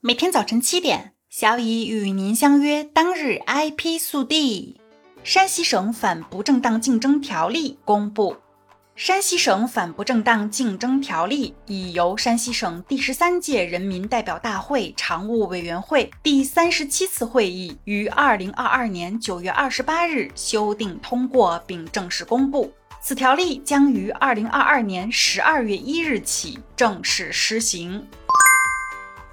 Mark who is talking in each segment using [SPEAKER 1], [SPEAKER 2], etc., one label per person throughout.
[SPEAKER 1] 每天早晨七点，小乙与您相约。当日 IP 速递：山西省反不正当竞争条例公布。山西省反不正当竞争条例已由山西省第十三届人民代表大会常务委员会第三十七次会议于二零二二年九月二十八日修订通过，并正式公布。此条例将于二零二二年十二月一日起正式施行。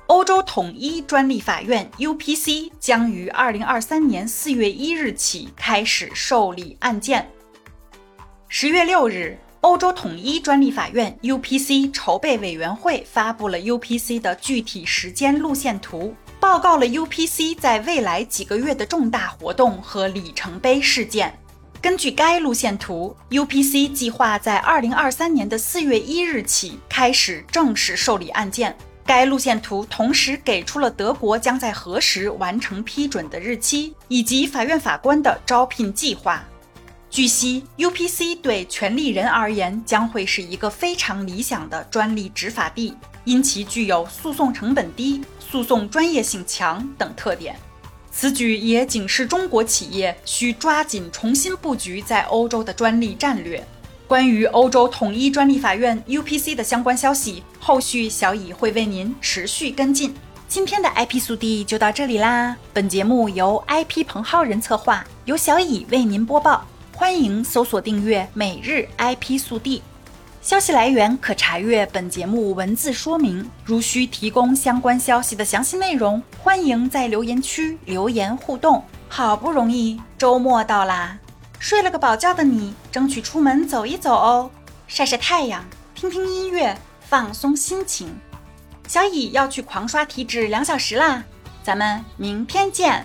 [SPEAKER 1] 欧洲统一专利法院 （UPC） 将于二零二三年四月一日起开始受理案件。十月六日，欧洲统一专利法院 （UPC） 筹备委员会发布了 UPC 的具体时间路线图，报告了 UPC 在未来几个月的重大活动和里程碑事件。根据该路线图，UPC 计划在二零二三年的四月一日起开始正式受理案件。该路线图同时给出了德国将在何时完成批准的日期，以及法院法官的招聘计划。据悉，UPC 对权利人而言将会是一个非常理想的专利执法地，因其具有诉讼成本低、诉讼专业性强等特点。此举也警示中国企业需抓紧重新布局在欧洲的专利战略。关于欧洲统一专利法院 UPC 的相关消息，后续小乙会为您持续跟进。今天的 IP 速递就到这里啦。本节目由 IP 彭浩人策划，由小乙为您播报。欢迎搜索订阅每日 IP 速递。消息来源可查阅本节目文字说明。如需提供相关消息的详细内容，欢迎在留言区留言互动。好不容易周末到啦！睡了个饱觉的你，争取出门走一走哦，晒晒太阳，听听音乐，放松心情。小乙要去狂刷体脂两小时啦，咱们明天见。